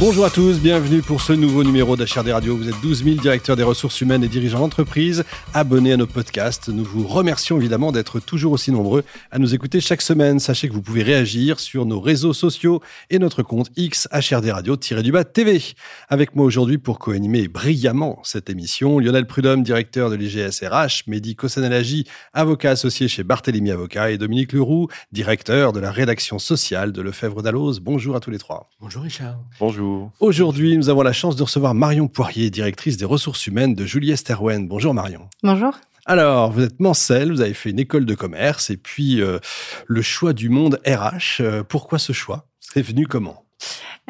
Bonjour à tous, bienvenue pour ce nouveau numéro d'HRD Radio. Vous êtes 12 000 directeurs des ressources humaines et dirigeants d'entreprise abonnés à nos podcasts. Nous vous remercions évidemment d'être toujours aussi nombreux à nous écouter chaque semaine. Sachez que vous pouvez réagir sur nos réseaux sociaux et notre compte X HRD Radio-du-bas TV. Avec moi aujourd'hui pour co-animer brillamment cette émission, Lionel Prudhomme, directeur de l'IGS RH, Mehdi Kossanelagi, avocat associé chez Barthélemy Avocat et Dominique Leroux, directeur de la rédaction sociale de Lefebvre d'Alloz. Bonjour à tous les trois. Bonjour Richard. Bonjour. Aujourd'hui, nous avons la chance de recevoir Marion Poirier, directrice des ressources humaines de Julie Esterwen. Bonjour Marion. Bonjour. Alors, vous êtes Mancel, vous avez fait une école de commerce et puis euh, le choix du monde RH. Euh, pourquoi ce choix? C'est venu comment?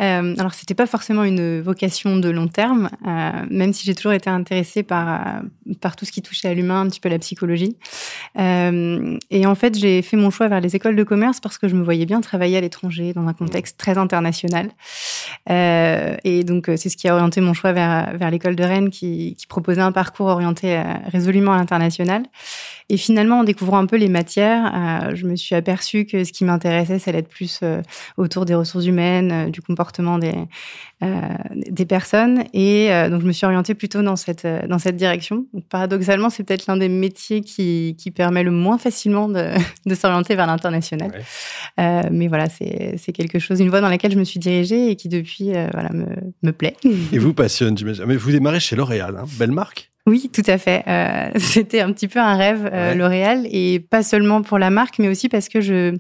Euh, alors, c'était pas forcément une vocation de long terme, euh, même si j'ai toujours été intéressée par, euh, par tout ce qui touchait à l'humain, un petit peu la psychologie. Euh, et en fait, j'ai fait mon choix vers les écoles de commerce parce que je me voyais bien travailler à l'étranger dans un contexte très international. Et donc, c'est ce qui a orienté mon choix vers, vers l'école de Rennes qui, proposait un parcours orienté résolument à l'international. Et finalement, en découvrant un peu les matières, je me suis aperçue que ce qui m'intéressait, ça allait être plus autour des ressources humaines, euh, du comportement des, des personnes. Et donc, je me suis orientée plutôt dans cette, dans cette direction. Donc, paradoxalement, c'est peut-être l'un des métiers qui, qui permet le moins facilement de, de s'orienter vers l'international. mais voilà, c'est quelque chose, une voie dans laquelle je me suis dirigée et qui depuis voilà, me, me plaît. Et vous passionne, j'imagine. Mais vous démarrez chez L'Oréal, hein belle marque oui, tout à fait. Euh, C'était un petit peu un rêve, euh, L'Oréal, et pas seulement pour la marque, mais aussi parce que je,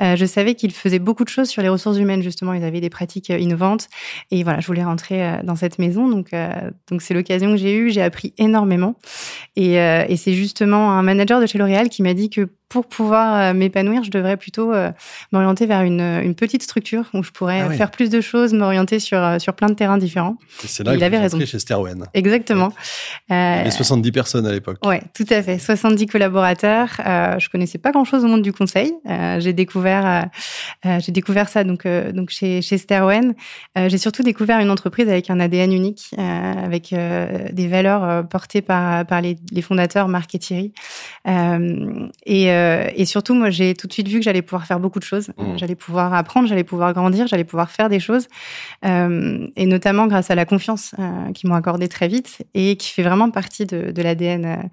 euh, je savais qu'ils faisaient beaucoup de choses sur les ressources humaines, justement. Ils avaient des pratiques innovantes. Et voilà, je voulais rentrer dans cette maison. Donc, donc c'est l'occasion que j'ai eue. J'ai appris énormément. Et, et c'est justement un manager de chez L'Oréal qui m'a dit que pour pouvoir euh, m'épanouir, je devrais plutôt euh, m'orienter vers une, une, petite structure où je pourrais ah faire plus de choses, m'orienter sur, euh, sur plein de terrains différents. C'est là il avait raison. chez Sterwen. Exactement. Il y avait 70 personnes à l'époque. Ouais, tout à fait. 70 collaborateurs. Euh, je connaissais pas grand-chose au monde du conseil. Euh, j'ai découvert, euh, j'ai découvert ça donc donc chez chez Sterwen. j'ai surtout découvert une entreprise avec un ADN unique, avec des valeurs portées par par les, les fondateurs Marc et Thierry. et euh, et surtout, moi, j'ai tout de suite vu que j'allais pouvoir faire beaucoup de choses. Mmh. J'allais pouvoir apprendre, j'allais pouvoir grandir, j'allais pouvoir faire des choses. Euh, et notamment grâce à la confiance euh, qu'ils m'ont accordée très vite et qui fait vraiment partie de, de l'ADN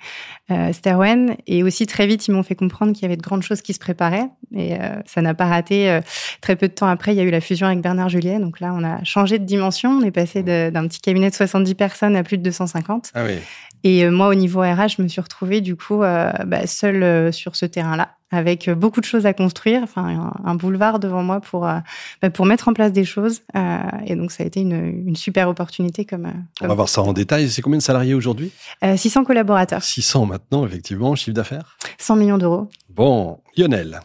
euh, Sterwen. Et aussi, très vite, ils m'ont fait comprendre qu'il y avait de grandes choses qui se préparaient. Et ça n'a pas raté. très peu de temps après, il y a eu la fusion avec Bernard Juliet. Donc là, on a changé de dimension. On est passé d'un petit cabinet de 70 personnes à plus de 250. Ah oui. Et moi, au niveau RH, je me suis retrouvée du coup bah, seule sur ce terrain-là, avec beaucoup de choses à construire, enfin un, boulevard devant moi pour euh, bah, pour mettre en place des choses. Euh, et donc ça a été une, une super opportunité comme, comme, On va voir ça en détail. C'est combien de salariés aujourd'hui? Euh, 600 collaborateurs. 600 maintenant, effectivement, chiffre d'affaires? 100 millions d'euros. Bon, Lionel.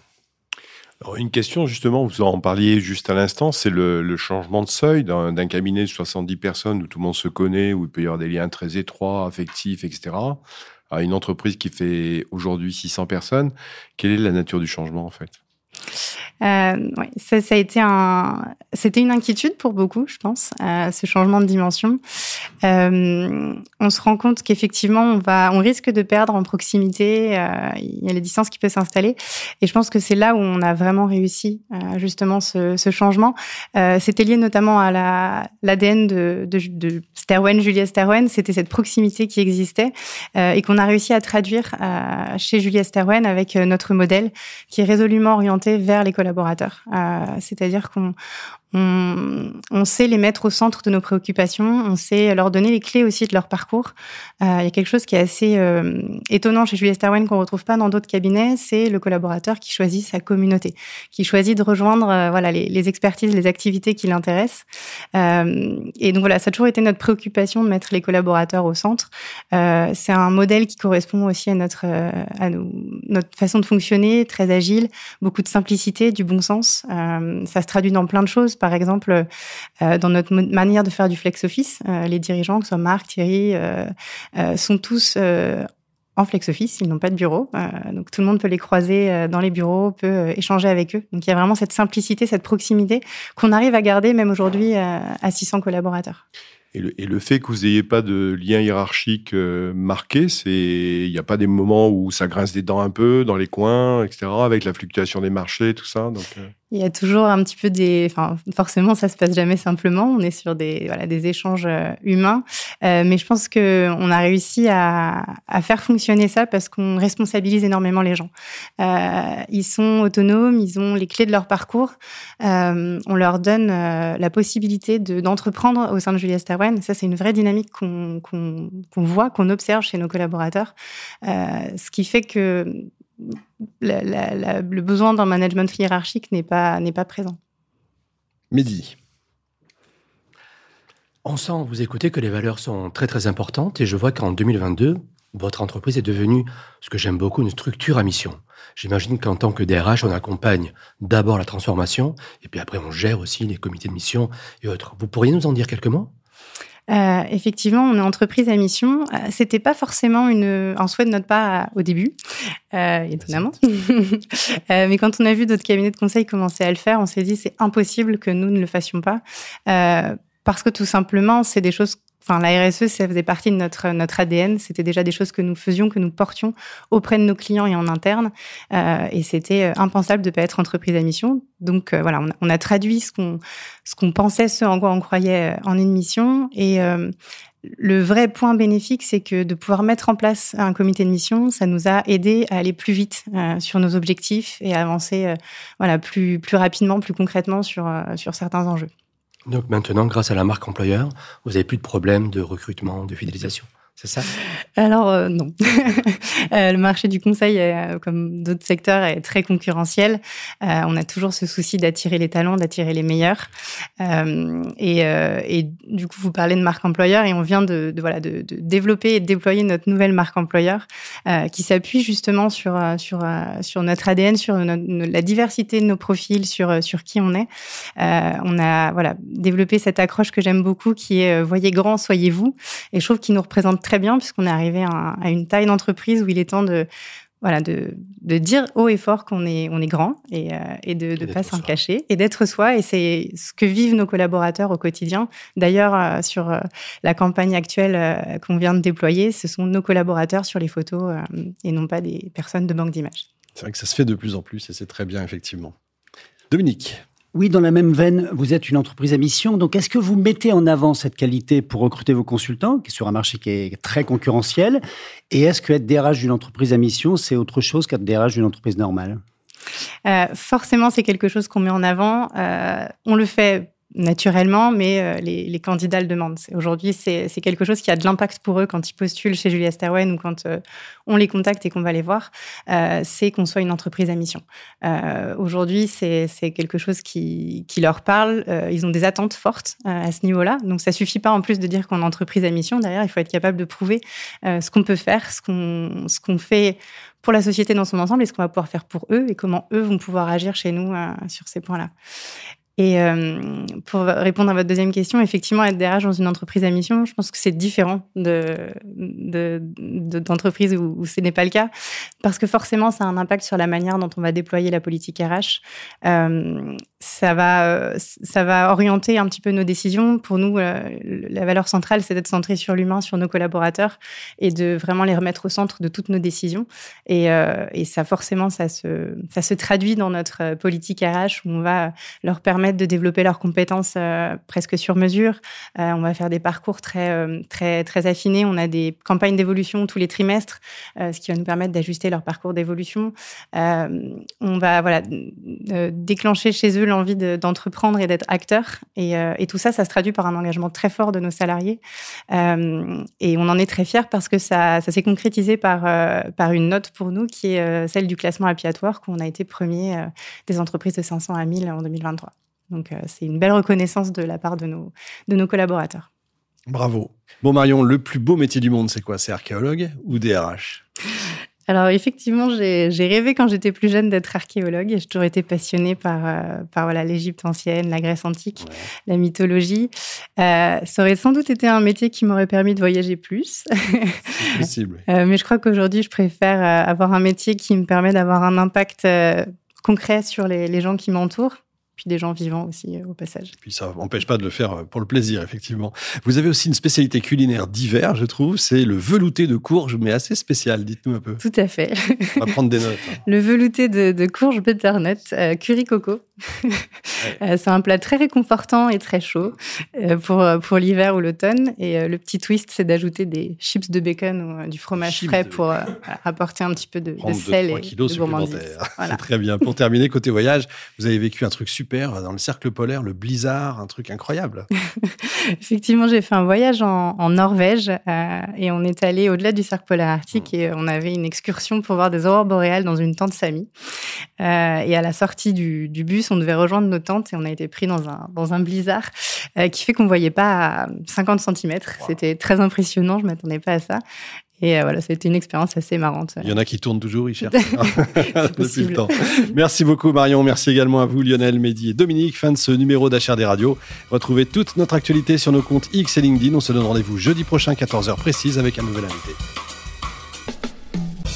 Alors, une question, justement, vous en parliez juste à l'instant, c'est le, le, changement de seuil d'un cabinet de 70 personnes où tout le monde se connaît, où il peut y avoir des liens très étroits, affectifs, etc., à une entreprise qui fait aujourd'hui 600 personnes. Quelle est la nature du changement en fait? Euh, ouais, ça, ça a été un, c'était une inquiétude pour beaucoup, je pense, euh, ce changement de dimension. Euh, on se rend compte qu'effectivement, on va, on risque de perdre en proximité. Euh, il y a la distance qui peut s'installer, et je pense que c'est là où on a vraiment réussi euh, justement ce, ce changement. Euh, c'était lié notamment à la l'ADN de, de, de Sterwen, Julia Sterwen. C'était cette proximité qui existait et qu'on a réussi à traduire chez Julia Sterwen avec notre modèle qui est résolument orienté vers les collaborateurs. Euh, C'est-à-dire qu'on on, on, sait les mettre au centre de nos préoccupations, on sait leur donner les clés aussi de leur parcours. Euh, il y a quelque chose qui est assez euh, étonnant chez Julie Starwen qu'on retrouve pas dans d'autres cabinets, c'est le collaborateur qui choisit sa communauté, qui choisit de rejoindre euh, voilà les, les, expertises, les activités qui l'intéressent. Euh, et donc voilà, ça a toujours été notre préoccupation de mettre les collaborateurs au centre. C'est un modèle qui correspond aussi à notre à notre façon de fonctionner, très agile, beaucoup de simplicité, du bon sens. ça se traduit dans plein de choses par exemple, euh, dans notre manière de faire du flex office, euh, les dirigeants, que ce soit Marc, Thierry, euh, sont tous en flex office, ils n'ont pas de bureau, donc tout le monde peut les croiser dans les bureaux, peut échanger avec eux. Donc il y a vraiment cette simplicité, cette proximité qu'on arrive à garder même aujourd'hui à 600 collaborateurs. Et le, fait que vous n'ayez pas de lien hiérarchique euh, marqué, c'est il n'y a pas des moments où ça grince des dents un peu dans les coins, etc., avec la fluctuation des marchés, tout ça. Euh. Il y a toujours un petit peu des. Enfin, forcément, ça se passe jamais simplement. On est sur des voilà des échanges euh, humains, mais je pense que on a réussi à, à faire fonctionner ça parce qu'on responsabilise énormément les gens. ils sont autonomes, ils ont les clés de leur parcours. on leur donne la possibilité de d'entreprendre au sein de Julia Star ça, c'est une vraie dynamique qu'on voit, qu'on observe chez nos collaborateurs, euh, ce qui fait que le besoin d'un management hiérarchique n'est pas, pas présent. Mehdi. On sent, vous écoutez, que les valeurs sont très très importantes et je vois qu'en 2022, votre entreprise est devenue, ce que j'aime beaucoup, une structure à mission. J'imagine qu'en tant que DRH, on accompagne d'abord la transformation et puis après on gère aussi les comités de mission et autres. Vous pourriez nous en dire quelques mots? Euh, effectivement, on est entreprise à mission. Euh, c'était pas forcément une, un souhait de notre part au début, euh, étonnamment. euh, mais quand on a vu d'autres cabinets de conseil commencer à le faire, on s'est dit c'est impossible que nous ne le fassions pas, euh, parce que tout simplement, c'est des choses Enfin, la RSE, ça faisait partie de notre, notre ADN. C'était déjà des choses que nous faisions, que nous portions auprès de nos clients et en interne. Euh, et c'était euh, impensable de ne pas être entreprise à mission. Donc euh, voilà, on a, on a, traduit ce qu'on pensait, ce en quoi on croyait en une mission. Et euh, le vrai point bénéfique, c'est que de pouvoir mettre en place un comité de mission, ça nous a aidé à aller plus vite euh, sur nos objectifs et à avancer voilà plus plus rapidement, plus concrètement sur sur certains enjeux. Donc maintenant, grâce à la marque employeur, vous n'avez plus de problème de recrutement, de fidélisation ça? Alors euh, non. Euh, le marché du conseil, euh, comme d'autres secteurs, est très concurrentiel. on a toujours ce souci d'attirer les talents, d'attirer les meilleurs. Et, du coup, vous parlez de marque employeur et on vient de, voilà de, développer et de déployer notre nouvelle marque employeur qui s'appuie justement sur sur sur notre ADN, sur la diversité de nos profils, sur sur qui on est. on a voilà développé cette accroche que j'aime beaucoup, qui est voyez grand, soyez vous. Et je trouve qu'il nous représente bien puisqu'on est arrivé à, une taille d'entreprise où il est temps de voilà de, de dire haut et fort qu'on est on est grand et, euh, et de ne pas s'en cacher et d'être soi et c'est ce que vivent nos collaborateurs au quotidien. D'ailleurs euh, sur euh, la campagne actuelle qu'on vient de déployer, ce sont nos collaborateurs sur les photos et non pas des personnes de banque d'images. C'est vrai que ça se fait de plus en plus et c'est très bien effectivement. Dominique. Oui, dans la même veine, vous êtes une entreprise à mission. Donc, est-ce que vous mettez en avant cette qualité pour recruter vos consultants, qui est sur un marché qui est très concurrentiel? Et est-ce que être DRH d'une entreprise à mission, c'est autre chose qu'être DRH d'une entreprise normale? Euh, Forcément, c'est quelque chose qu'on met en avant. Euh, on le fait naturellement, mais euh, les, candidats le demandent. Aujourd'hui, c'est quelque chose qui a de l'impact pour eux quand ils postulent chez Julia Sterwen ou quand euh, on les contacte et qu'on va les voir. Euh, c'est qu'on soit une entreprise à mission. Aujourd'hui, c'est quelque chose qui, leur parle. Ils ont des attentes fortes à ce niveau-là. Donc, ça suffit pas en plus de dire qu'on est entreprise à mission. Derrière, il faut être capable de prouver ce qu'on peut faire, ce qu'on fait pour la société dans son ensemble et ce qu'on va pouvoir faire pour eux et comment eux vont pouvoir agir chez nous sur ces points-là. Et euh, pour répondre à votre deuxième question, effectivement, être DRH dans une entreprise à mission, je pense que c'est différent de, d'entreprise où, où ce n'est pas le cas, parce que forcément, ça a un impact sur la manière dont on va déployer la politique RH. Euh, ça va, orienter un petit peu nos décisions. Pour nous, euh, la valeur centrale, c'est d'être centré sur l'humain, sur nos collaborateurs, et de vraiment les remettre au centre de toutes nos décisions. Et, euh, ça, forcément, ça se, traduit dans notre politique RH où on va leur permettre de développer leurs compétences euh, presque sur mesure. On va faire des parcours très, affinés. On a des campagnes d'évolution tous les trimestres, ce qui va nous permettre d'ajuster leur parcours d'évolution. on va déclencher chez eux l'envie d'entreprendre et d'être acteur. Et, et, tout ça, ça se traduit par un engagement très fort de nos salariés. et on en est très fiers parce que ça, s'est concrétisé par, par une note pour nous qui est celle du classement Apiatoire, qu'on a été premier des entreprises de 500 à 1000 en 2023. Donc, euh, c'est une belle reconnaissance de la part de nos, de nos collaborateurs. Bravo. Bon, Marion, le plus beau métier du monde, c'est quoi? C'est archéologue ou DRH Alors effectivement, j'ai rêvé quand j'étais plus jeune d'être archéologue et j'ai toujours été passionnée par, euh, par voilà l'Égypte ancienne, la Grèce antique, la mythologie. Euh, ça aurait sans doute été un métier qui m'aurait permis de voyager plus. possible. euh, mais je crois qu'aujourd'hui, je préfère avoir un métier qui me permet d'avoir un impact concret sur les, les gens qui m'entourent puis des gens vivants aussi euh, au passage. Puis ça n'empêche pas de le faire euh, pour le plaisir, effectivement. Vous avez aussi une spécialité culinaire d'hiver, je trouve, c'est le velouté de courge, mais assez spécial. Dites-nous un peu. Tout à fait. On va prendre des notes. hein. Le velouté de, de courge butternut, euh, curry coco. C'est un plat très réconfortant et très chaud pour, pour l'hiver ou l'automne. Et le petit twist, c'est d'ajouter des chips de bacon ou du fromage Chips frais de pour apporter un petit peu de, sel 2-3 et kilos de gourmandise. Voilà. C'est très bien. Pour terminer, côté voyage, vous avez vécu un truc super dans le cercle polaire, le blizzard, un truc incroyable. Effectivement, j'ai fait un voyage en, en Norvège euh, et on est allé au-delà du cercle polaire arctique et on avait une excursion pour voir des aurores boréales dans une tente Sami. Euh, et à la sortie du, du bus, on devait rejoindre nos tentes et on a été pris dans un, dans un blizzard euh, qui fait qu'on voyait pas à 50 cm. C'était très impressionnant, je m'attendais pas à ça. Et euh, voilà, c'était une expérience assez marrante. Il y en a qui tournent toujours, ils cherchent depuis le temps. Merci beaucoup Marion, merci également à vous Lionel, Mehdi et Dominique. Fin de ce numéro d'HRD Radio. Retrouvez toute notre actualité sur nos comptes X et LinkedIn. On se donne rendez-vous jeudi prochain, 14h précise, avec un nouvel invité.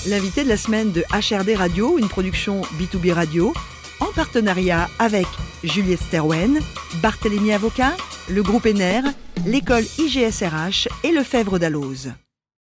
L'invité de la semaine de HRD Radio, une production B2B Radio, en partenariat avec Juliette Sterwen, Barthélémy Avocat, le groupe ENER, l'école IGSRH et le Fèvre d'Alloz.